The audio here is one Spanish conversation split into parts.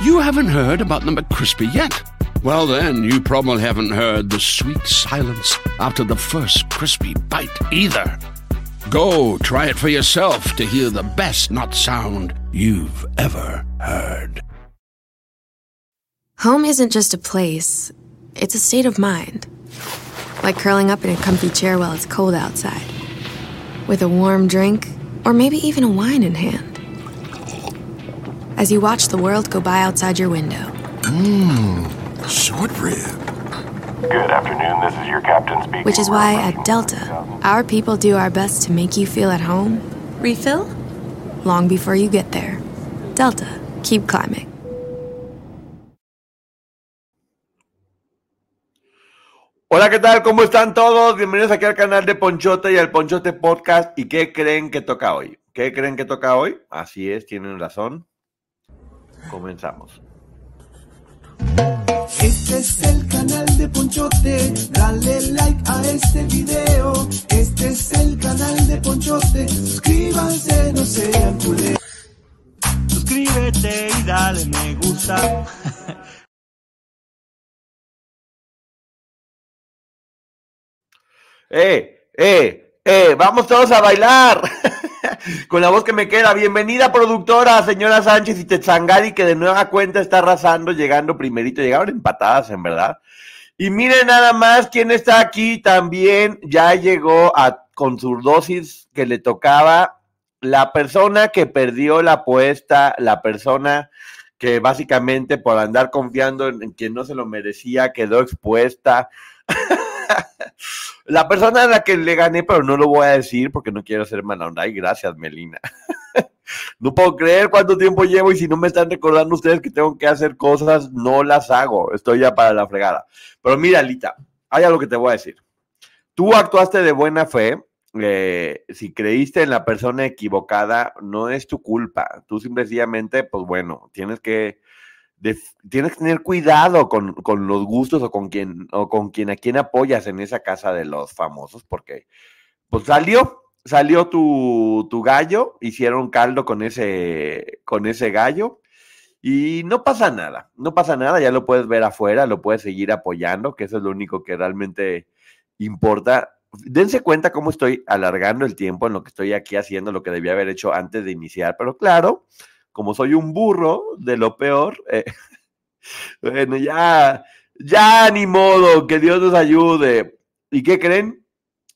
You haven't heard about the McCrispy yet? Well, then, you probably haven't heard the sweet silence after the first crispy bite either. Go try it for yourself to hear the best nut sound you've ever heard. Home isn't just a place, it's a state of mind. Like curling up in a comfy chair while it's cold outside, with a warm drink, or maybe even a wine in hand. As you watch the world go by outside your window. Mmm, Short rib. Good afternoon, this is your captain speaking. Which is why at Delta, our people do our best to make you feel at home. Refill? Long before you get there. Delta, keep climbing. Hola, ¿qué tal? ¿Cómo están todos? Bienvenidos aquí al canal de Ponchote y al Ponchote Podcast. ¿Y qué creen que toca hoy? ¿Qué creen que toca hoy? Así es, tienen razón. Comenzamos. Este es el canal de Ponchote. Dale like a este video. Este es el canal de Ponchote. Suscríbanse, no sean culeros. Suscríbete y dale me gusta. ¡Eh! ¡Eh! ¡Eh! ¡Vamos todos a bailar! Con la voz que me queda. Bienvenida, productora, señora Sánchez y Tetzangari, que de nueva cuenta está arrasando, llegando primerito. Llegaron empatadas, en verdad. Y miren nada más quién está aquí también. Ya llegó a, con su dosis que le tocaba. La persona que perdió la apuesta, la persona que básicamente por andar confiando en quien no se lo merecía quedó expuesta. La persona a la que le gané, pero no lo voy a decir porque no quiero ser mala. Ay, gracias, Melina. No puedo creer cuánto tiempo llevo y si no me están recordando ustedes que tengo que hacer cosas, no las hago. Estoy ya para la fregada. Pero mira, Lita, hay algo que te voy a decir. Tú actuaste de buena fe. eh, si creíste en la persona equivocada, no es tu culpa. Tú simplemente, pues bueno, tienes que tienes que tener cuidado con, con los gustos o con quien o con a quien apoyas en esa casa de los famosos, porque pues salió, salió tu, tu gallo, hicieron caldo con ese, con ese gallo, y no pasa nada, no pasa nada, ya lo puedes ver afuera, lo puedes seguir apoyando, que eso es lo único que realmente importa. Dense cuenta cómo estoy alargando el tiempo en lo que estoy aquí haciendo, lo que debía haber hecho antes de iniciar, pero claro, como soy un burro de lo peor, eh, bueno, ya, ya ni modo, que Dios nos ayude. ¿Y qué creen?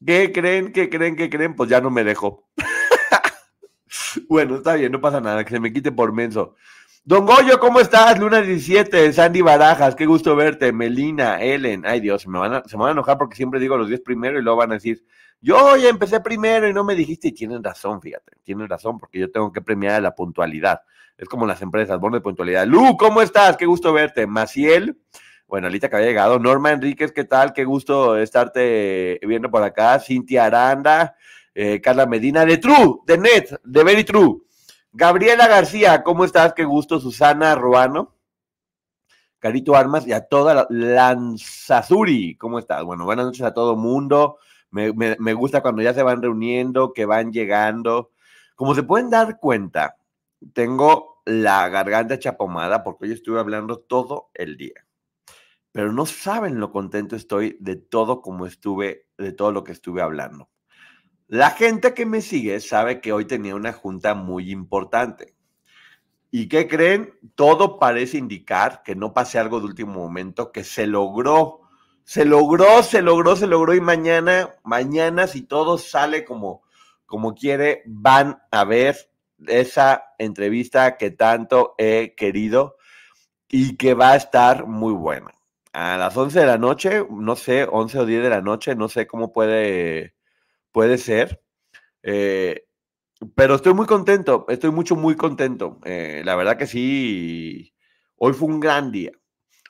¿Qué creen? ¿Qué creen? ¿Qué creen? Pues ya no me dejo. bueno, está bien, no pasa nada, que se me quite por menso. Don Goyo, ¿cómo estás? Luna 17, Sandy Barajas, qué gusto verte. Melina, Ellen, ay Dios, me, van a, se me van a enojar porque siempre digo los 10 primero y luego van a decir, yo ya empecé primero y no me dijiste y tienen razón, fíjate, tienen razón porque yo tengo que premiar la puntualidad. Es como las empresas, bono de puntualidad. Lu, ¿cómo estás? Qué gusto verte. Maciel, bueno, Alita que había llegado. Norma Enríquez, ¿qué tal? Qué gusto estarte viendo por acá. Cintia Aranda, eh, Carla Medina, de True, de Net, de Very True. Gabriela García, ¿cómo estás? Qué gusto. Susana Ruano. Carito Armas y a toda la Lanzazuri, ¿cómo estás? Bueno, buenas noches a todo mundo. Me, gusta cuando ya se van reuniendo, que van llegando. Como se pueden dar cuenta, tengo la garganta chapomada porque hoy estuve hablando todo el día. Pero no saben lo contento estoy de todo como estuve, de todo lo que estuve hablando. La gente que me sigue sabe que hoy tenía una junta muy importante. ¿Y qué creen? Todo parece indicar que no pase algo de último momento, que se logró. Se logró, se logró, se logró y mañana, mañana si todo sale como, como quiere, van a ver esa entrevista que tanto he querido y que va a estar muy buena. A las 11 de la noche, no sé, 11 o 10 de la noche, no sé cómo puede, puede ser. Eh, pero estoy muy contento, estoy mucho, muy contento. Eh, la verdad que sí, hoy fue un gran día.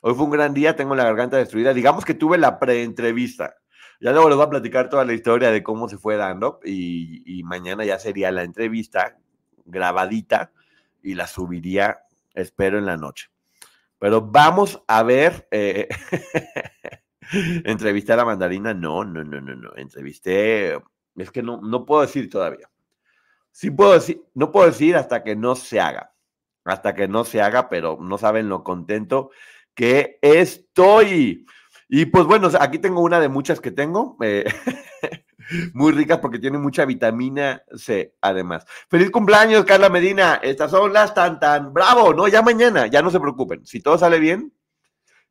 Hoy fue un gran día, tengo la garganta destruida. Digamos que tuve la pre-entrevista. Ya luego les voy a platicar toda la historia de cómo se fue dando y, mañana ya sería la entrevista grabadita y la subiría, espero, en la noche. Pero vamos a ver. eh, ¿Entrevisté a la mandarina? No, no, no, no, no. Entrevisté. Es que no, no puedo decir todavía. Sí puedo decir, no puedo decir hasta que no se haga. hasta que no se haga, pero no saben lo contento que estoy. Y pues bueno, aquí tengo una de muchas que tengo. eh, muy ricas porque tiene mucha vitamina C, además. Feliz cumpleaños, Carla Medina. Estas son las tan tan. Bravo, ¿no? Ya mañana, ya no se preocupen. Si todo sale bien,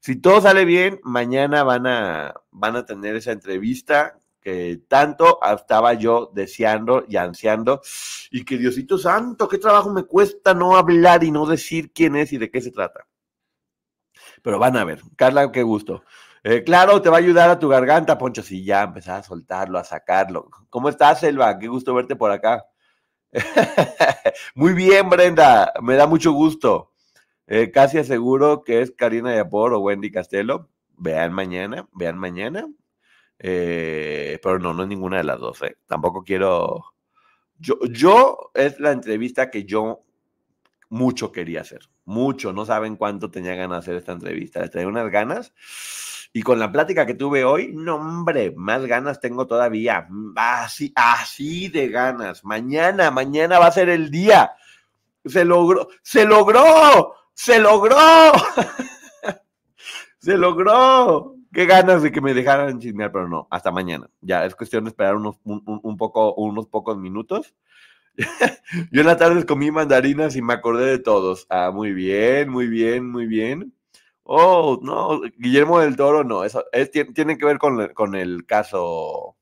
si todo sale bien, mañana van a, van a tener esa entrevista que tanto estaba yo deseando y ansiando. Y que Diosito Santo, qué trabajo me cuesta no hablar y no decir quién es y de qué se trata. Pero van a ver. Carla, qué gusto. Eh, claro, te va a ayudar a tu garganta, Poncho. Si ya empezar a soltarlo, a sacarlo. ¿Cómo estás, Selva? Qué gusto verte por acá. Muy bien, Brenda. Me da mucho gusto. Eh, casi aseguro que es Karina Yapor o Wendy Castelo. Vean mañana, vean mañana. Eh, pero no, no es ninguna de las dos. Tampoco quiero. Yo, yo es la entrevista que yo mucho quería hacer. Mucho. No saben cuánto tenía ganas de hacer esta entrevista. Les traía unas ganas. Y con la plática que tuve hoy, no, hombre, más ganas tengo todavía. Así, así de ganas. Mañana, mañana va a ser el día. Se logró, se logró, se logró. se logró. Qué ganas de que me dejaran chismear, pero no, hasta mañana. Ya es cuestión de esperar unos, un, un- un poco, unos pocos minutos. Yo en la tarde comí mandarinas y me acordé de todos. Ah, muy bien, muy bien, muy bien. Oh, no, Guillermo del Toro, no, eso es, tie- tiene que ver con, con el caso,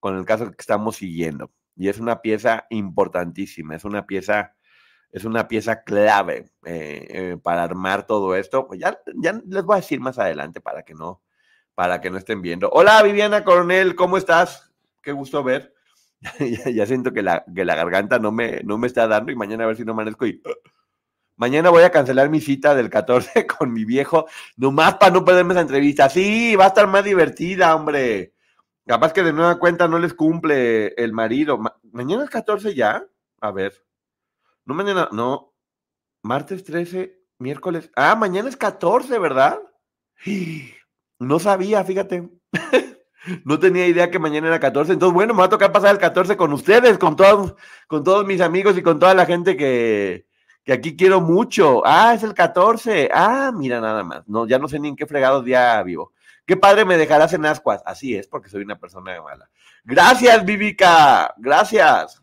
con el caso que estamos siguiendo. Y es una pieza importantísima, es una pieza, es una pieza clave eh, eh, para armar todo esto. Ya, ya les voy a decir más adelante para que no, para que no estén viendo. Hola Viviana Coronel, ¿cómo estás? Qué gusto ver. ya, siento que la, que la garganta no me, no me está dando y mañana a ver si no amanezco y... Mañana voy a cancelar mi cita del 14 con mi viejo, nomás para no perderme esa entrevista. Sí, va a estar más divertida, hombre. Capaz que de nueva cuenta no les cumple el marido. Ma- mañana es 14 ya. A ver. No mañana, no. Martes 13, miércoles. Ah, mañana es 14, ¿verdad? No sabía, fíjate. No tenía idea que mañana era 14. Entonces, bueno, me va a tocar pasar el 14 con ustedes, con todos, con todos mis amigos y con toda la gente que, que aquí quiero mucho. Ah, es el 14. Ah, mira nada más. No, ya no sé ni en qué fregado día vivo. Qué padre me dejarás en ascuas. Así es, porque soy una persona mala. Gracias, Vivica. Gracias.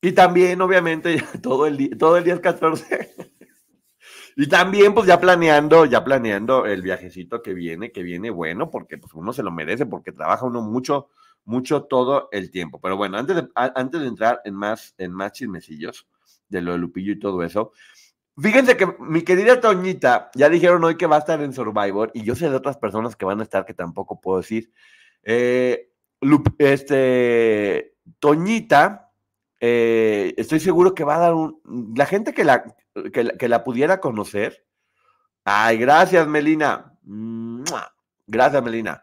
Y también, obviamente, todo el día, todo el día es 14. Y también, pues ya planeando, ya planeando el viajecito que viene, que viene bueno, porque pues uno se lo merece, porque trabaja uno mucho, mucho todo el tiempo. Pero bueno, antes de, antes de entrar en más, en más chismecillos de lo de Lupillo y todo eso, fíjense que mi querida Toñita, ya dijeron hoy que va a estar en Survivor, y yo sé de otras personas que van a estar que tampoco puedo decir. Eh, Lup- este, Toñita, eh, estoy seguro que va a dar un. La gente que la, que la, pudiera conocer. Ay, gracias, Melina. Gracias, Melina.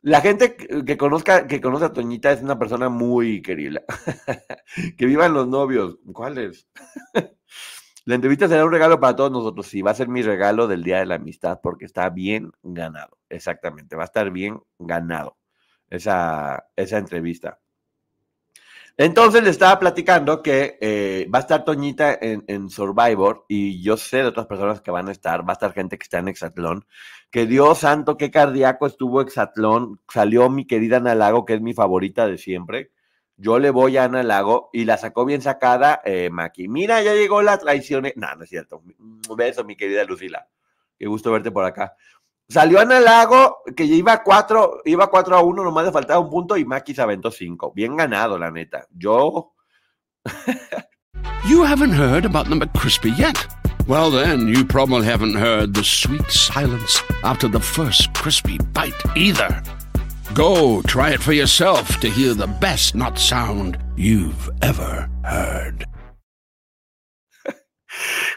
La gente que que conozca, que conoce a Toñita es una persona muy querida. que vivan los novios. ¿Cuáles? La entrevista será un regalo para todos nosotros. Sí, va a ser mi regalo del Día de la Amistad porque está bien ganado. Exactamente, va a estar bien ganado esa, esa entrevista. Entonces le estaba platicando que eh, va a estar Toñita en, Survivor y yo sé de otras personas que van a estar, va a estar gente que está en Exatlón, que Dios santo, qué cardíaco estuvo Exatlón, salió mi querida Ana Lago, que es mi favorita de siempre, yo le voy a Ana Lago y la sacó bien sacada eh, Maki. Mira, ya llegó la traición. No, no es cierto. Un beso, mi querida Lucila. Qué gusto verte por acá. Salió Ana Lago, que iba 4, iba 4 a 1, nomás le faltaba un punto y Maki se aventó 5. Bien ganado, la neta. Yo, You haven't heard about the McCrispy yet. Well, then, you probably haven't heard the sweet silence after the first crispy bite either. Go try it for yourself to hear the best not sound you've ever heard.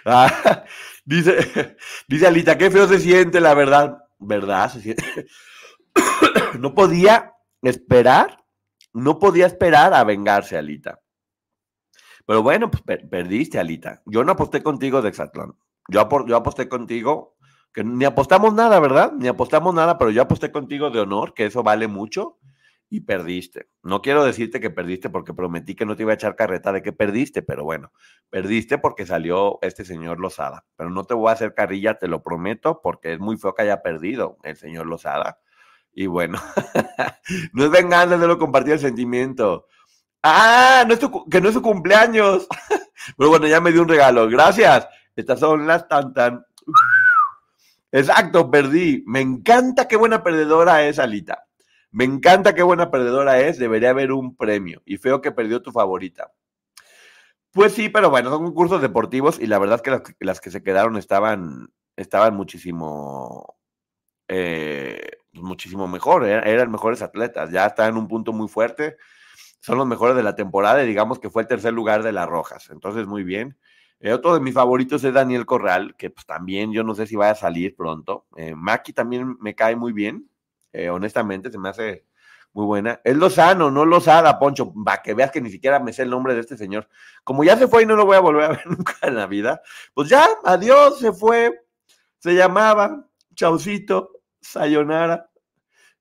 Dice, dice Alita, qué feo se siente, la verdad. ¿Verdad? Se siente. no podía esperar, no podía esperar a vengarse, Alita. Pero bueno, pues per- perdiste, Alita. Yo no aposté contigo de Exatlón. Yo, apor- yo aposté contigo, que ni apostamos nada, ¿verdad? Ni apostamos nada, pero yo aposté contigo de honor, que eso vale mucho. Y perdiste. No quiero decirte que perdiste porque prometí que no te iba a echar carreta de que perdiste, pero bueno, perdiste porque salió este señor Lozada. Pero no te voy a hacer carrilla, te lo prometo, porque es muy feo que haya perdido el señor Lozada. Y bueno, no es venganza, no lo compartí el sentimiento. Ah, no que no es su cumpleaños. Pero bueno, ya me dio un regalo. Gracias. Estas son las tan tan. Exacto, perdí. Me encanta qué buena perdedora es Alita. Me encanta qué buena perdedora es. Debería haber un premio. Y feo que perdió tu favorita. Pues sí, pero bueno, son concursos deportivos y la verdad es que las, que se quedaron estaban, estaban muchísimo, eh, muchísimo mejor. Eran, eran mejores atletas. Ya están en un punto muy fuerte. Son los mejores de la temporada y digamos que fue el tercer lugar de las Rojas. Entonces, muy bien. Eh, otro de mis favoritos es Daniel Corral, que pues también yo no sé si vaya a salir pronto. Eh, Maki también me cae muy bien, eh, honestamente, se me hace muy buena. Es Lozano, no Lozada, Poncho, para que veas que ni siquiera me sé el nombre de este señor. Como ya se fue y no lo voy a volver a ver nunca en la vida, pues ya, adiós, se fue. Se llamaba Chaucito, Sayonara.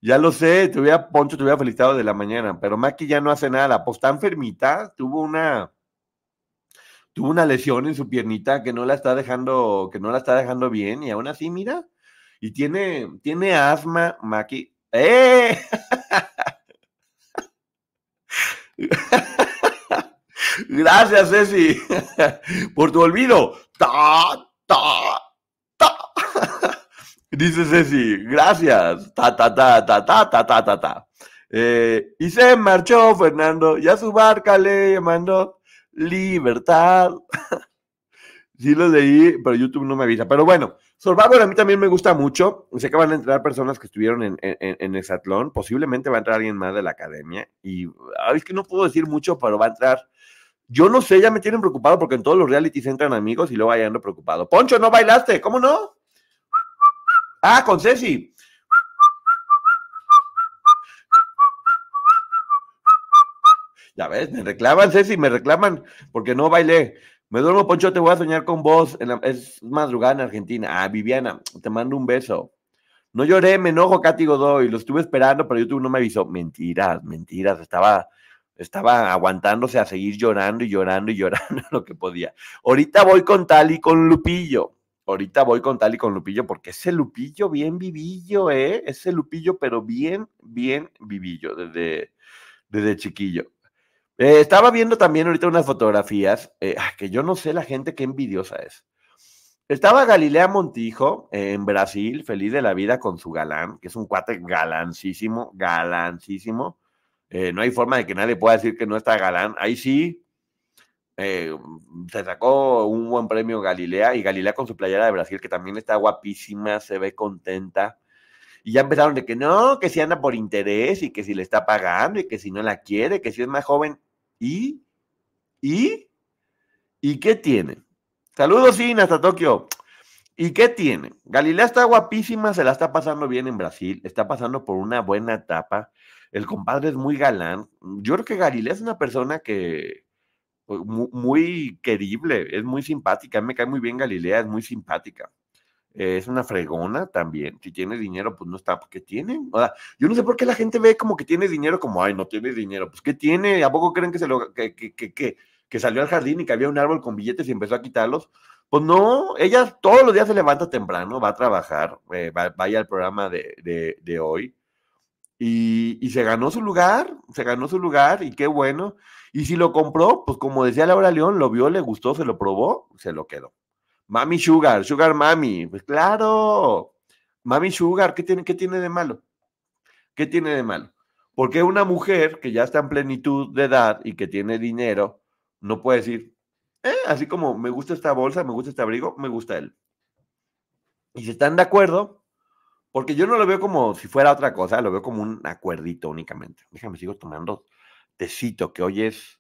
Ya lo sé, te hubiera, Poncho, te hubiera felicitado de la mañana, pero Maki ya no hace nada, pues está enfermita, tuvo una tuvo una lesión en su piernita que no la está dejando, que no la está dejando bien, y aún así, mira, y tiene, tiene asma, Maki. ¡Eh! Gracias, Ceci, por tu olvido. Ta, ta, ta. Dice Ceci, gracias. Ta, ta, ta, ta, ta, ta, ta, ta. Eh, y se marchó Fernando, y a su barca le mandó libertad. sí lo leí, pero YouTube no me avisa. Pero bueno, Survivor a mí también me gusta mucho. Sé que van a entrar personas que estuvieron en, en, en Exatlón. Posiblemente va a entrar alguien más de la academia. Y ay, es que no puedo decir mucho, pero va a entrar. Yo no sé, ya me tienen preocupado porque en todos los realities entran amigos y luego ya ando preocupado. Poncho, no bailaste, ¿cómo no? Ah, con Ceci. Ya ves, me reclaman, Ceci, me reclaman porque no bailé. Me duermo, Poncho, te voy a soñar con vos. Es madrugada en Argentina. Ah, Viviana, te mando un beso. No lloré, me enojo, Katy Godoy. Lo estuve esperando, pero YouTube no me avisó. Mentiras, mentiras. Estaba, estaba aguantándose a seguir llorando y llorando y llorando lo que podía. Ahorita voy con tal y con Lupillo. Ahorita voy con tal y con Lupillo, porque ese Lupillo bien vivillo, ¿eh? Ese Lupillo, pero bien, bien vivillo desde, desde chiquillo. Eh, estaba viendo también ahorita unas fotografías, eh, que yo no sé la gente qué envidiosa es. Estaba Galilea Montijo eh, en Brasil, feliz de la vida con su galán, que es un cuate galancísimo, galancísimo. No hay forma de que nadie pueda decir que no está galán. Ahí sí, se sacó un buen premio Galilea y Galilea con su playera de Brasil, que también está guapísima, se ve contenta. Y ya empezaron de que no, que si anda por interés y que si le está pagando y que si no la quiere, que si es más joven. ¿Y? ¿Y? ¿Y qué tiene? Saludos, Sin, hasta Tokio. ¿Y qué tiene? Galilea está guapísima, se la está pasando bien en Brasil, está pasando por una buena etapa. El compadre es muy galán. Yo creo que Galilea es una persona que pues, mu- muy, querible, es muy simpática. Me cae muy bien Galilea, es muy simpática. Es una fregona también. Si tiene dinero, pues no está. ¿Qué tiene? O sea, yo no sé por qué la gente ve como que tiene dinero, como, ay, no tiene dinero. Pues, ¿qué tiene? ¿A poco creen que, se lo, que, que, que, que- que salió al jardín y que había un árbol con billetes y empezó a quitarlos? Pues no, ella todos los días se levanta temprano, va a trabajar, eh, va, vaya al programa de, de, de hoy. Y, y se ganó su lugar, se ganó su lugar y qué bueno. Y si lo compró, pues como decía Laura León, lo vio, le gustó, se lo probó, se lo quedó. Mami Sugar, Sugar Mami, pues claro. Mami Sugar, ¿qué tiene, qué tiene de malo? ¿Qué tiene de malo? Porque una mujer que ya está en plenitud de edad y que tiene dinero, no puede decir, eh, así como me gusta esta bolsa, me gusta este abrigo, me gusta él. Y si están de acuerdo, porque yo no lo veo como si fuera otra cosa, lo veo como un acuerdito únicamente. Déjame, sigo tomando tecito, que hoy es...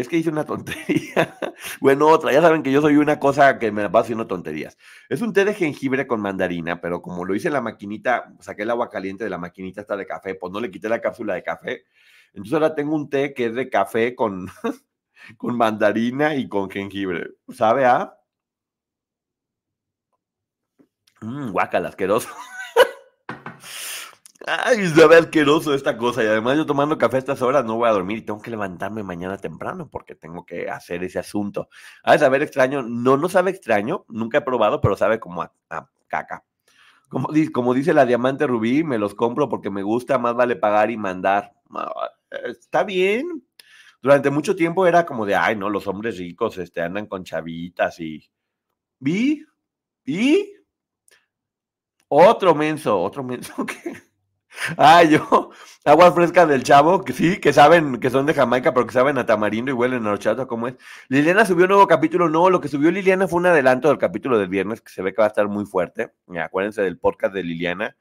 Es que hice una tontería. bueno, otra. Ya saben que yo soy una cosa que me paso haciendo tonterías. Es un té de jengibre con mandarina, pero como lo hice en la maquinita, saqué el agua caliente de la maquinita esta de café, pues no le quité la cápsula de café. Entonces ahora tengo un té que es de café con, con mandarina y con jengibre. ¿Sabe a? Mmm, guacala, asqueroso. Ay, se ve asqueroso esta cosa. Y además yo tomando café estas horas no voy a dormir y tengo que levantarme mañana temprano porque tengo que hacer ese asunto. A saber extraño. No, no sabe extraño. Nunca he probado, pero sabe como a, a caca. Como, di- como dice la diamante rubí, me los compro porque me gusta, más vale pagar y mandar. Está bien. Durante mucho tiempo era como de, ay, no, los hombres ricos este, andan con chavitas y... ¿Vi? ¿Y? Otro menso, otro menso que... Ah, yo, aguas frescas del chavo, que sí, que saben que son de Jamaica, pero que saben a tamarindo y huelen a horchata, ¿cómo es? Liliana subió un nuevo capítulo, no, lo que subió Liliana fue un adelanto del capítulo del viernes, que se ve que va a estar muy fuerte. Eh, Acuérdense del podcast de Liliana,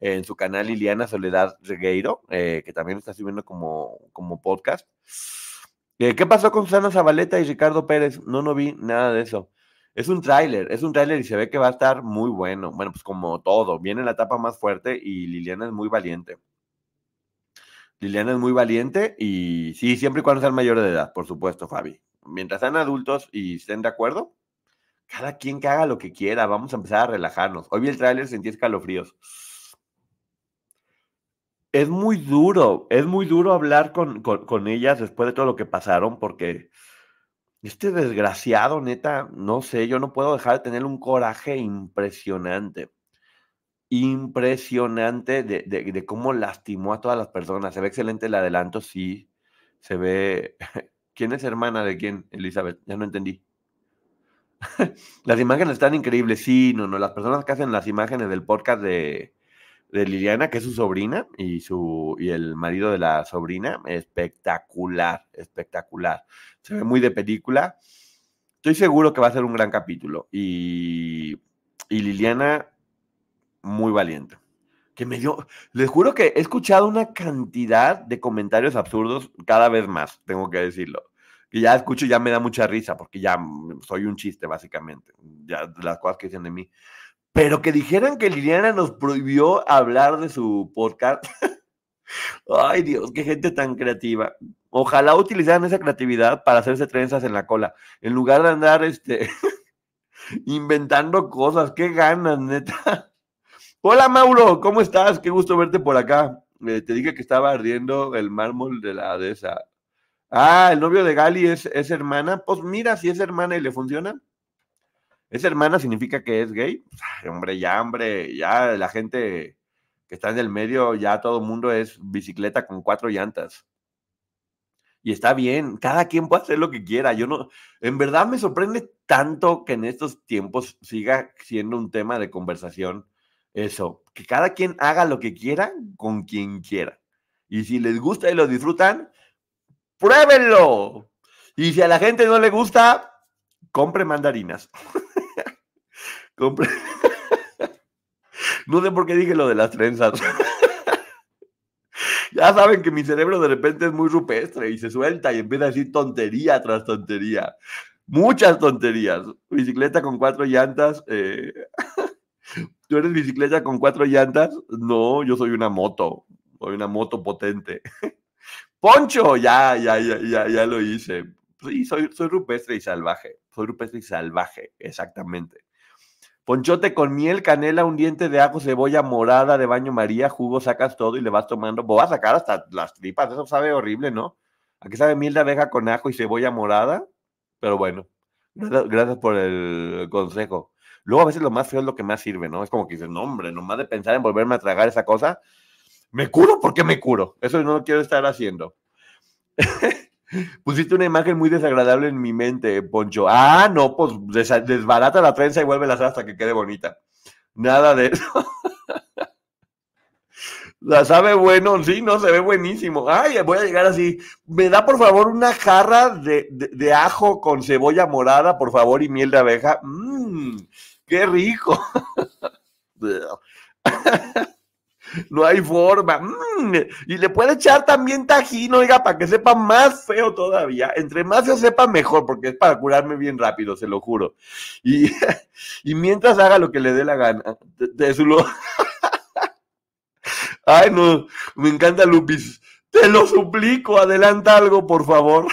eh, en su canal Liliana Soledad Regueiro, eh, que también está subiendo como, como podcast. ¿Qué pasó con Susana Zabaleta y Ricardo Pérez? No, no vi nada de eso. Es un tráiler, es un tráiler y se ve que va a estar muy bueno. Bueno, pues como todo, viene la etapa más fuerte y Liliana es muy valiente. Liliana es muy valiente y sí, siempre y cuando sean mayores de edad, por supuesto, Fabi. Mientras sean adultos y estén de acuerdo, cada quien que haga lo que quiera, vamos a empezar a relajarnos. Hoy vi el tráiler, sentí escalofríos. Es muy duro, es muy duro hablar con, con, con ellas después de todo lo que pasaron porque este desgraciado, neta, no sé, yo no puedo dejar de tener un coraje impresionante. Impresionante de, de- cómo lastimó a todas las personas. Se ve excelente el adelanto, sí. Se ve. ¿Quién es hermana de quién, Elizabeth? Ya no entendí. Las imágenes están increíbles, sí, no, no. Las personas que hacen las imágenes del podcast de, de Liliana, que es su sobrina, y su y el marido de la sobrina, espectacular, espectacular. Se ve muy de película. Estoy seguro que va a ser un gran capítulo. Y, y Liliana, muy valiente. Que me dio, les juro que he escuchado una cantidad de comentarios absurdos cada vez más, tengo que decirlo. Que ya escucho ya me da mucha risa, porque ya mm, soy un chiste, básicamente. Ya las cosas que dicen de mí. Pero que dijeran que Liliana nos prohibió hablar de su podcast. Ay, Dios, qué gente tan creativa. Ojalá utilizaran esa creatividad para hacerse trenzas en la cola, en lugar de andar este, inventando cosas. Qué ganas, neta. Hola, Mauro, ¿cómo estás? Qué gusto verte por acá. Eh, te dije que estaba ardiendo el mármol de la de esa. Ah, el novio de Gali es, es hermana. Pues mira, si es hermana y le funciona. ¿Es hermana significa que es gay? Ay, hombre, ya, hombre, ya la gente que está en el medio, ya todo el mundo es bicicleta con cuatro llantas. Y está bien, cada quien puede hacer lo que quiera. Yo no, en verdad me sorprende tanto que en estos tiempos siga siendo un tema de conversación eso, que cada quien haga lo que quiera con quien quiera. Y si les gusta y lo disfrutan, pruébenlo. Y si a la gente no le gusta, compre mandarinas. no sé por qué dije lo de las trenzas. ya saben que mi cerebro de repente es muy rupestre y se suelta y empieza a decir tontería tras tontería. Muchas tonterías. Bicicleta con cuatro llantas. eh, ¿Tú eres bicicleta con cuatro llantas? No, yo soy una moto. Soy una moto potente. Poncho, ya, ya, ya, ya, ya lo hice. Sí, soy, soy rupestre y salvaje. Soy rupestre y salvaje, exactamente. Ponchote con miel, canela, un diente de ajo, cebolla morada de baño María, jugo, sacas todo y le vas tomando. Vos vas a sacar hasta las tripas, eso sabe horrible, ¿no? Aquí sabe miel de abeja con ajo y cebolla morada, pero bueno, gracias, por el consejo. Luego a veces lo más feo es lo que más sirve, ¿no? Es como que dices, no, hombre, nomás de pensar en volverme a tragar esa cosa, me curo porque me curo. Eso no lo quiero estar haciendo. Pusiste una imagen muy desagradable en mi mente, Poncho. Ah, no, pues desbarata la trenza y vuelve hacer hasta que quede bonita. Nada de eso. La sabe bueno, sí, no, se ve buenísimo. Ay, voy a llegar así. Me da por favor una jarra de, de- de ajo con cebolla morada, por favor, y miel de abeja. Mmm, qué rico. No hay forma. Mm, y le puede echar también tajín, oiga, para que sepa más feo todavía. Entre más feo sepa, mejor, porque es para curarme bien rápido, se lo juro. Y, y mientras haga lo que le dé la gana. De, de su lo- Ay, no, me encanta Lupis. Te lo suplico, adelanta algo, por favor.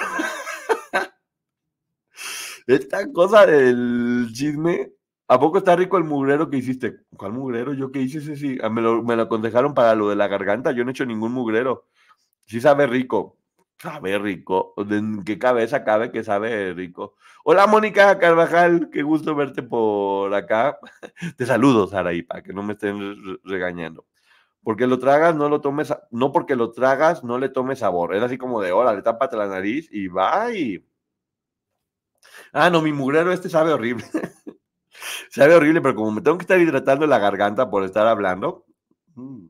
Esta cosa del chisme ¿A poco está rico el mugrero que hiciste? ¿Cuál mugrero? ¿Yo qué hice ese sí? Ah, Me lo, me lo aconsejaron para lo de la garganta. Yo no he hecho ningún mugrero. Sí sabe rico. Sabe rico. ¿En qué cabeza cabe que sabe rico? Hola, Mónica Carvajal. Qué gusto verte por acá. Te saludo, Saraí, para que no me estén re- regañando. Porque lo tragas, no lo tomes, no porque lo tragas, no le tomes sabor. Es así como de, órale, tápate la nariz y va y... Ah, no, mi mugrero este sabe horrible. sabe horrible, pero como me tengo que estar hidratando la garganta por estar hablando. mm.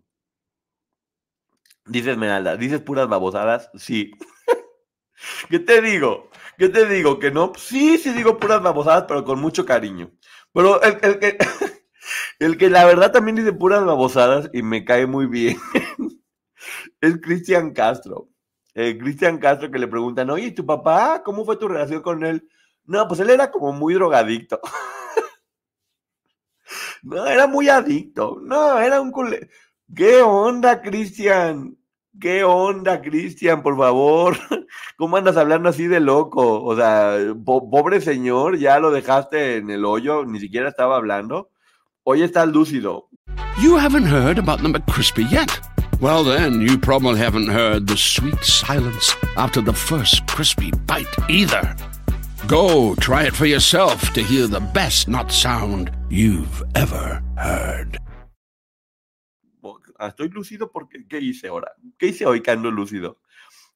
Dice Esmeralda, dices puras babosadas, sí. ¿Qué te digo? ¿Qué te digo? ¿Que no? Sí, sí digo puras babosadas, pero con mucho cariño. Pero el, el que, el que la verdad también dice puras babosadas y me cae muy bien es Cristian Castro. Eh, Cristian Castro que le preguntan, oye, ¿y tu papá? ¿Cómo fue tu relación con él? No, pues él era como muy drogadicto. No, era muy adicto. No, era un cule... ¿Qué onda, Cristian? ¿Qué onda, Cristian? Por favor. ¿Cómo andas hablando así de loco? O sea, po- pobre señor, ya lo dejaste en el hoyo, ni siquiera estaba hablando. Hoy está lúcido. You haven't heard about the McCrispy yet? Well, then, you probably haven't heard the sweet silence after the first crispy bite either. Go try it for yourself to hear the best nut sound you've ever heard. Ah, Estoy lúcido porque, ¿qué hice ahora? ¿Qué hice hoy que ando lúcido?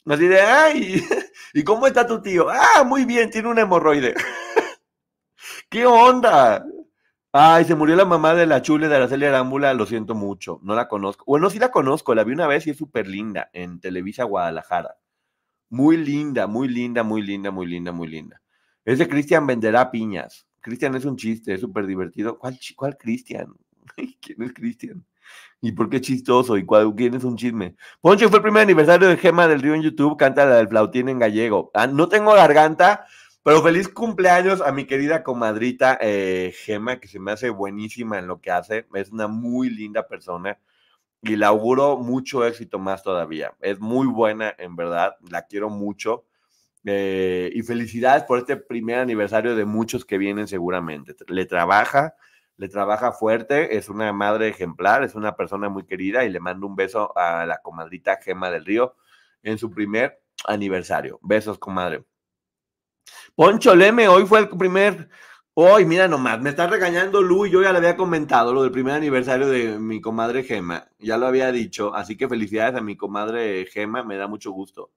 Así de, ay, ¿y cómo está tu tío? Ah, muy bien, tiene un hemorroide. ¿Qué onda? Ay, se murió la mamá de la chule de Araceli Arámbula, lo siento mucho, no la conozco. Bueno, sí la conozco, la vi una vez y es súper linda en Televisa Guadalajara. Muy linda, muy linda, muy linda, muy linda, muy linda. Ese Cristian venderá piñas. Cristian es un chiste, es súper divertido. ¿Cuál, cuál Cristian? ¿Quién es Cristian? ¿Y por qué chistoso? ¿Y cuál, quién es un chisme? Poncho, fue el primer aniversario de Gema del Río en YouTube, canta la del flautín en gallego. Ah, no tengo garganta, pero feliz cumpleaños a mi querida comadrita eh, Gema, que se me hace buenísima en lo que hace. Es una muy linda persona y le auguro mucho éxito más todavía. Es muy buena, en verdad, la quiero mucho. Eh, y felicidades por este primer aniversario de muchos que vienen seguramente. Le trabaja, le trabaja fuerte, es una madre ejemplar, es una persona muy querida y le mando un beso a la comadrita Gema del Río en su primer aniversario. Besos, comadre. Poncho Leme, hoy fue el primer. Hoy, mira nomás, me está regañando Lu y yo ya le había comentado lo del primer aniversario de mi comadre Gema. Ya lo había dicho, así que felicidades a mi comadre Gema, me da mucho gusto.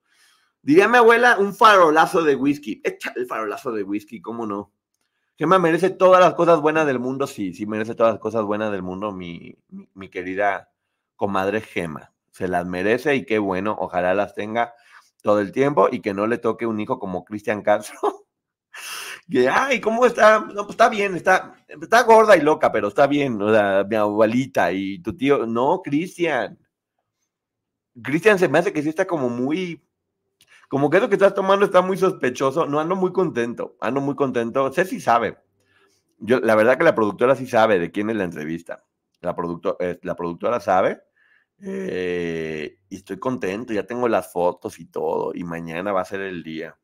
Diría mi abuela, un farolazo de whisky. Echa el farolazo de whisky, ¿cómo no? Gema merece todas las cosas buenas del mundo, sí, sí merece todas las cosas buenas del mundo, mi, mi, mi querida comadre Gema. Se las merece y qué bueno, ojalá las tenga todo el tiempo y que no le toque un hijo como Cristian Castro. que, ay, ¿cómo está? No, pues está bien, está, está gorda y loca, pero está bien, o sea, mi abuelita y tu tío. No, Cristian. Cristian se me hace que sí está como muy, como que eso que estás tomando está muy sospechoso. No, ando muy contento, ando muy contento. Si sabe. Yo, la verdad que la productora sí sabe de quién es la entrevista. La, producto- eh, la productora sabe. eh, y estoy contento, ya tengo las fotos y todo. Y mañana va a ser el día.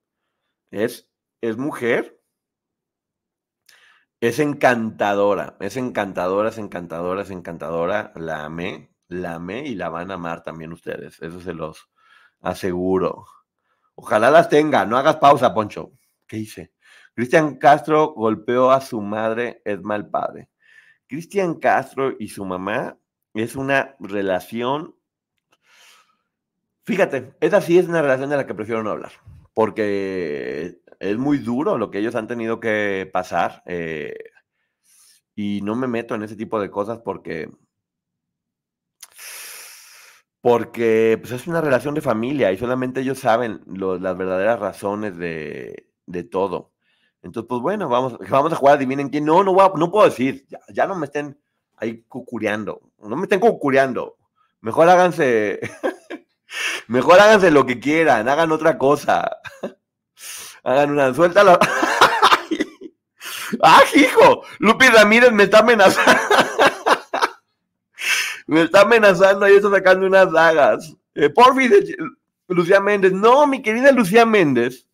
Es, es mujer. Es encantadora, es encantadora, es encantadora, es encantadora. La amé, la amé y la van a amar también ustedes. Eso se los aseguro. Ojalá las tenga. No hagas pausa, Poncho. ¿Qué hice? Cristian Castro golpeó a su madre, es mal padre. Cristian Castro y su mamá es una relación. Fíjate, esa sí es una relación de la que prefiero no hablar, porque es muy duro lo que ellos han tenido que pasar eh, y no me meto en ese tipo de cosas porque porque pues, es una relación de familia y solamente ellos saben las verdaderas razones de, de todo. Entonces, pues bueno, vamos, vamos a jugar, adivinen quién. No, no, voy a- no puedo decir, ya, ya no me estén ahí cucureando, no me estén cucureando. Mejor háganse, mejor háganse lo que quieran, hagan otra cosa. Hagan una, suéltalo. ¡Ah, hijo! Lupi Ramírez me está amenazando. Me está amenazando, ahí está sacando unas dagas. Eh, porfi, de- Lucía Méndez. No, mi querida Lucía Méndez.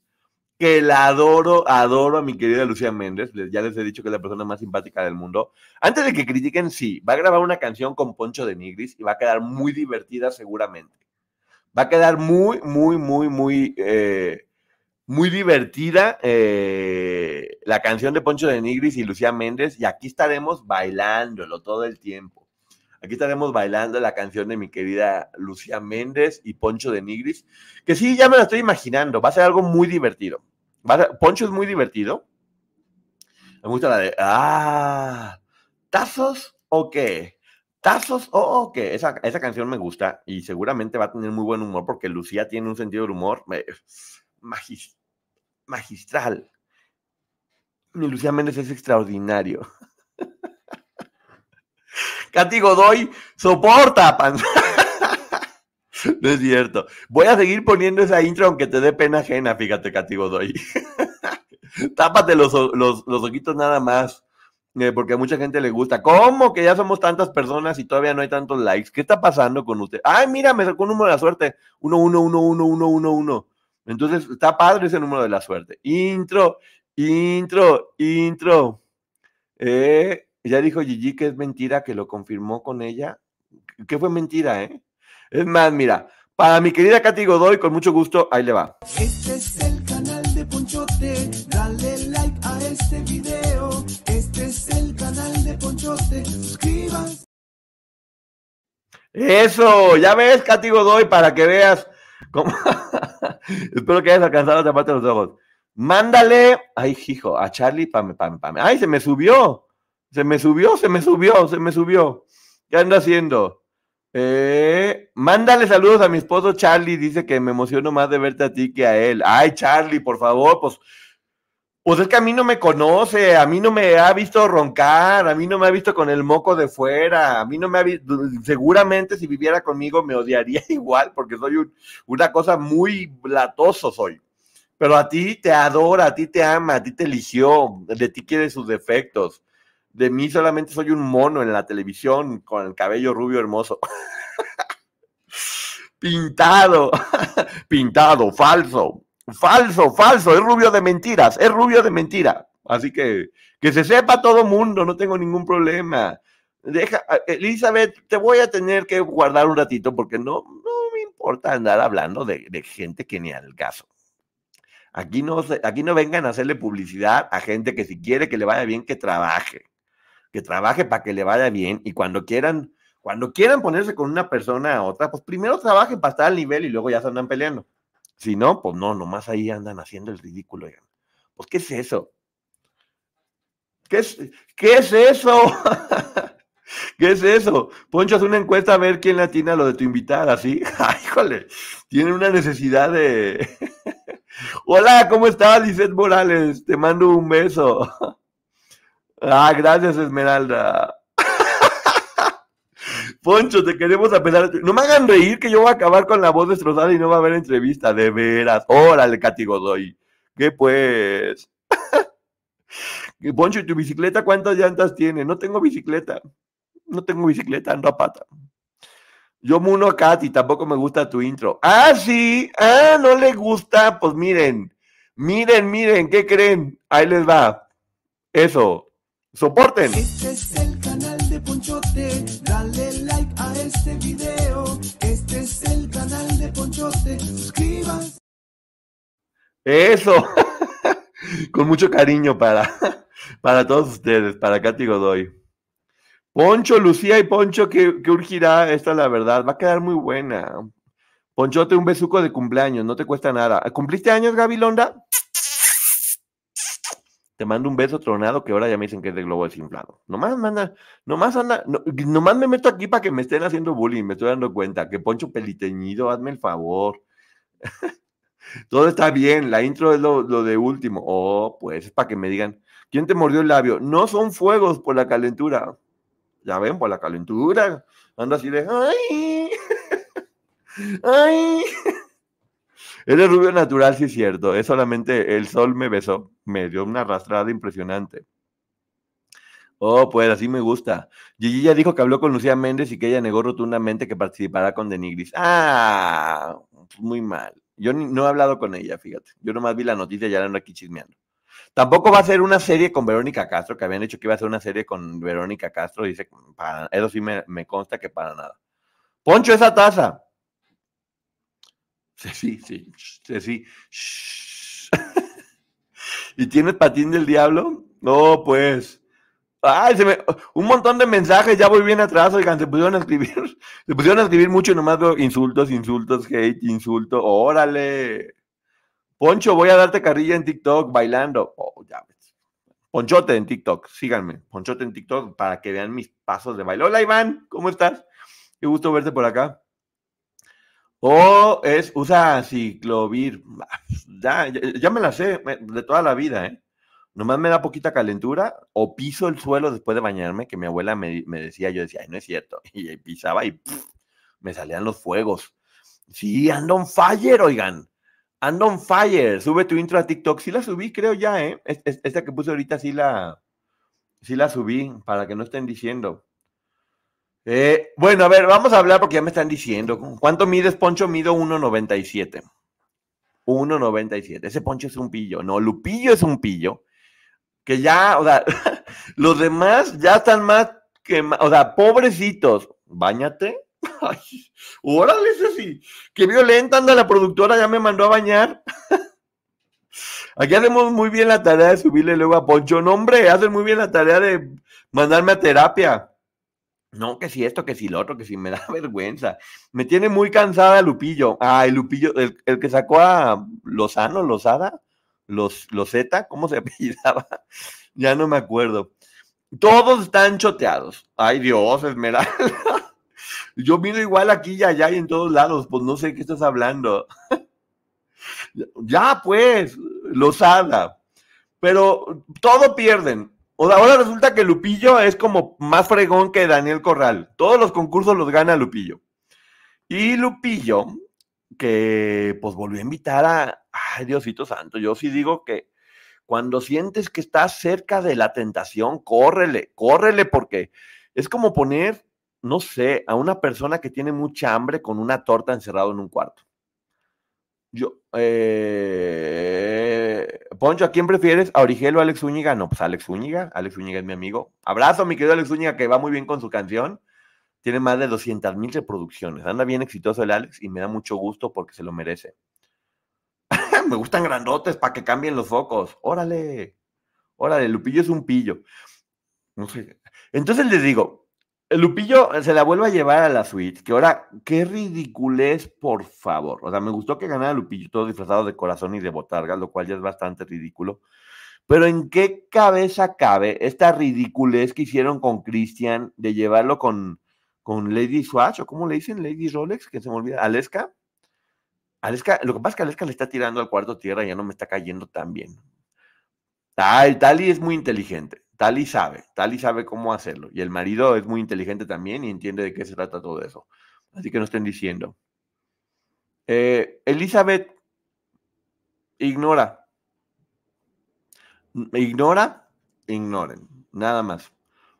que la adoro, adoro a mi querida Lucía Méndez. Ya les he dicho que es la persona más simpática del mundo. Antes de que critiquen, sí, va a grabar una canción con Poncho de Nigris y va a quedar muy divertida seguramente. Va a quedar muy, muy, muy, muy, eh, muy divertida eh, la canción de Poncho de Nigris y Lucía Méndez. Y aquí estaremos bailándolo todo el tiempo. Aquí estaremos bailando la canción de mi querida Lucía Méndez y Poncho de Nigris, que sí, ya me la estoy imaginando, va a ser algo muy divertido. Va ser- Poncho es muy divertido. Me gusta la de, ah, ¿tazos o qué? ¿Tazos o qué? Esa, esa canción me gusta y seguramente va a tener muy buen humor porque Lucía tiene un sentido del humor eh, magis- magistral. Mi Lucía Méndez es extraordinario. Katy Godoy, soporta, pan. No es cierto. Voy a seguir poniendo esa intro aunque te dé pena ajena, fíjate, Katy Godoy. Tápate los, los, los ojitos nada más, eh, porque a mucha gente le gusta. ¿Cómo que ya somos tantas personas y todavía no hay tantos likes? ¿Qué está pasando con usted? Ay, mira, me sacó un número de la suerte. 1, 1, 1, 1, 1, 1, 1. Entonces, está padre ese número de la suerte. Intro, intro, intro. Eh, ya dijo Gigi que es mentira, que lo confirmó con ella. ¿Qué fue mentira, eh? Es más, mira, para mi querida Katy Godoy, con mucho gusto, ahí le va. Este es el canal de Ponchote, dale like a este video. Este es el canal de Ponchote, suscríbanse. Eso, ya ves, Katy Godoy, para que veas cómo. Espero que hayas alcanzado a taparte los ojos. Mándale, ay, hijo, a Charlie, pame, pame, pame. Ay, se me subió. Se me subió, se me subió, se me subió. ¿Qué anda haciendo? Eh, mándale saludos a mi esposo Charlie. Dice que me emociono más de verte a ti que a él. Ay, Charlie, por favor, pues. Pues es que a mí no me conoce, a mí no me ha visto roncar, a mí no me ha visto con el moco de fuera, a mí no me ha visto, seguramente si viviera conmigo me odiaría igual, porque soy un- una cosa muy latoso soy. Pero a ti te adora, a ti te ama, a ti te eligió, de ti quiere sus defectos. De mí solamente soy un mono en la televisión con el cabello rubio hermoso. Pintado, pintado, falso, falso, falso, es rubio de mentiras, es rubio de mentira. Así que que se sepa todo mundo, no tengo ningún problema. Deja, Elizabeth, te voy a tener que guardar un ratito porque no, no me importa andar hablando de, gente que ni al caso. Aquí no, aquí no vengan a hacerle publicidad a gente que si quiere que le vaya bien, que trabaje. Que trabaje para que le vaya bien y cuando quieran, cuando quieran ponerse con una persona a otra, pues primero trabajen para estar al nivel y luego ya se andan peleando. Si no, pues no, nomás ahí andan haciendo el ridículo. Pues, ¿qué es eso? ¿Qué es, qué es eso? ¿Qué es eso? Poncho, haz una encuesta a ver quién le atina lo de tu invitada, ¿sí? Híjole, tiene una necesidad de... Hola, ¿cómo estás, Lizeth Morales? Te mando un beso. Ah, gracias, Esmeralda. Poncho, te queremos a No me hagan reír que yo voy a acabar con la voz destrozada y no va a haber entrevista, de veras. Órale, Katy Godoy. ¿Qué pues? Poncho, ¿y tu bicicleta cuántas llantas tiene? No tengo bicicleta. No tengo bicicleta, ando a pata. Yo muno a Katy, tampoco me gusta tu intro. Ah, sí. Ah, no le gusta. Pues miren, miren, miren, ¿qué creen? Ahí les va. Eso. Soporten. Este es el canal de Ponchote, dale like a este video. Este es el canal de Ponchote, suscríbanse. Eso. Con mucho cariño para, para todos ustedes, para Katy Godoy. Poncho, Lucía y Poncho, que, que urgirá, esta es la verdad, va a quedar muy buena. Ponchote, un besuco de cumpleaños, no te cuesta nada. ¿Cumpliste años, Gaby Londa? Te mando un beso tronado que ahora ya me dicen que es de globo desinflado. Nomás manda, nomás anda, no- nomás me meto aquí para que me estén haciendo bullying, me estoy dando cuenta. Que Poncho peliteñido, hazme el favor. Todo está bien, la intro es lo, lo de último. Oh, pues es para que me digan, ¿quién te mordió el labio? No son fuegos por la calentura. Ya ven, por la calentura. Ando así de, ¡ay! ¡ay! Eres rubio natural, sí es cierto. Es solamente el sol me besó, me dio una arrastrada impresionante. Oh, pues así me gusta. Gigi ya dijo que habló con Lucía Méndez y que ella negó rotundamente que participará con Denigris. Ah, muy mal. Yo no he hablado con ella, fíjate. Yo nomás vi la noticia y ya la ando aquí chismeando. Tampoco va a ser una serie con Verónica Castro, que habían dicho que iba a ser una serie con Verónica Castro. Dice, para, eso sí me, me consta que para nada. Poncho, esa taza. Sí, sí, sí, sí, sí. Shh. ¿Y tienes patín del diablo? No, pues. Ay, se me... un montón de mensajes, ya voy bien atrás, oigan, se pusieron a escribir, se pusieron a escribir mucho nomás insultos, insultos, hate, insulto, órale. Poncho, voy a darte carrilla en TikTok bailando. Oh, ya ves. Ponchote en TikTok, síganme, Ponchote en TikTok para que vean mis pasos de baile. Hola Iván, ¿cómo estás? Qué gusto verte por acá. O es, usa ciclovir. Ya, ya, ya me la sé de toda la vida, ¿eh? Nomás me da poquita calentura o piso el suelo después de bañarme, que mi abuela me, me decía, yo decía, ay, no es cierto. Y pisaba y me salían los fuegos. Sí, ando on fire, oigan. Ando on fire. Sube tu intro a TikTok. Sí la subí, creo ya, ¿eh? Es- es- Esta que puse ahorita sí la, sí la subí, para que no estén diciendo. Eh, bueno, a ver, vamos a hablar porque ya me están diciendo. ¿Cuánto mides, Poncho? Mido 1.97. 1.97. Ese Poncho es un pillo. No, Lupillo es un pillo. Que ya, o sea, los demás ya están más que, o sea, pobrecitos. Báñate. Órale, sí. Qué violenta anda la productora, ya me mandó a bañar. Aquí hacemos muy bien la tarea de subirle luego a Poncho. No, hombre, hacen muy bien la tarea de mandarme a terapia. No, que si esto, que si lo otro, que si me da vergüenza. Me tiene muy cansada Lupillo. Ah, el Lupillo, el, que sacó a Lozano, Lozada, Los, Lozeta, ¿cómo se apellidaba? Ya no me acuerdo. Todos están choteados. Ay, Dios, Esmeralda. Yo miro igual aquí y allá y en todos lados, pues no sé qué estás hablando. Ya, pues, Lozada. Pero todo pierden. O ahora resulta que Lupillo es como más fregón que Daniel Corral. Todos los concursos los gana Lupillo. Y Lupillo, que pues volvió a invitar a, ay Diosito Santo, yo sí digo que cuando sientes que estás cerca de la tentación, córrele, córrele porque es como poner, no sé, a una persona que tiene mucha hambre con una torta encerrado en un cuarto. Yo, eh, Poncho, ¿a quién prefieres? ¿A Origel o Alex Zúñiga? No, pues Alex Zúñiga. Alex Zúñiga es mi amigo. Abrazo, mi querido Alex Zúñiga, que va muy bien con su canción. Tiene más de 200 mil reproducciones. Anda bien exitoso el Alex y me da mucho gusto porque se lo merece. me gustan grandotes para que cambien los focos. Órale. Órale, Lupillo es un pillo. No sé. Entonces les digo, Lupillo se la vuelve a llevar a la suite, que ahora, qué ridiculez, por favor. O sea, me gustó que ganara Lupillo todo disfrazado de corazón y de botarga, lo cual ya es bastante ridículo. Pero ¿en qué cabeza cabe esta ridiculez que hicieron con Christian de llevarlo con, con Lady Swatch, o cómo le dicen, Lady Rolex, que se me olvida, Aleska? Aleska, lo que pasa es que Aleska le está tirando al cuarto tierra y ya no me está cayendo tan bien. Ay, Tali es muy inteligente. Tali sabe, Tali sabe cómo hacerlo. Y el marido es muy inteligente también y entiende de qué se trata todo eso. Así que no estén diciendo. Eh, Elizabeth ignora. Ignora, ignoren. Nada más.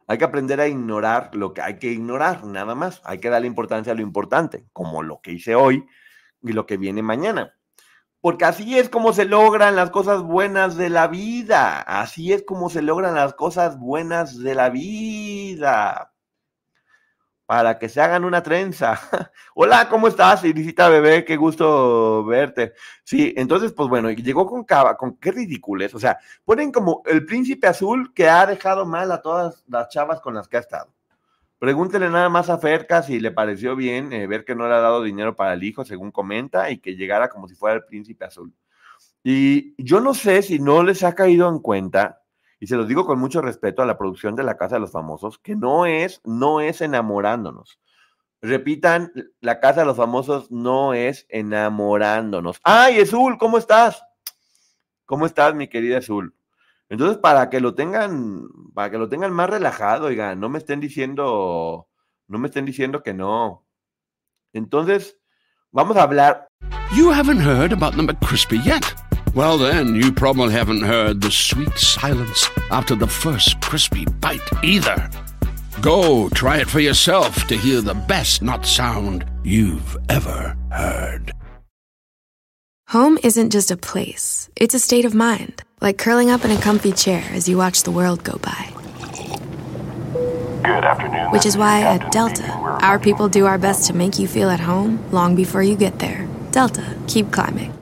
Hay que aprender a ignorar lo que hay que ignorar, nada más. Hay que darle importancia a lo importante, como lo que hice hoy y lo que viene mañana. Porque así es como se logran las cosas buenas de la vida. Así es como se logran las cosas buenas de la vida. Para que se hagan una trenza. Hola, ¿cómo estás? Irisita bebé, qué gusto verte. Sí, entonces, pues bueno, llegó con cava, con qué ridículos. O sea, ponen como el príncipe azul que ha dejado mal a todas las chavas con las que ha estado. Pregúntele nada más a Ferca si le pareció bien eh, ver que no le ha dado dinero para el hijo, según comenta, y que llegara como si fuera el príncipe azul. Y yo no sé si no les ha caído en cuenta, y se los digo con mucho respeto a la producción de la Casa de los Famosos, que no es, no es enamorándonos. Repitan, la Casa de los Famosos no es enamorándonos. ¡Ay, Azul! ¿Cómo estás? ¿Cómo estás, mi querida Azul? Entonces, para que lo tengan, para que lo tengan más relajado, oigan, no me estén diciendo, no me estén diciendo que no. Entonces, vamos a hablar. You haven't heard about the McCrispy yet? Well, then, you probably haven't heard the sweet silence after the first crispy bite either. Go try it for yourself to hear the best not sound you've ever heard. Home isn't just a place, it's a state of mind, like curling up in a comfy chair as you watch the world go by. Good afternoon. Which is why at Delta, our people do our best to make you feel at home long before you get there. Delta, keep climbing.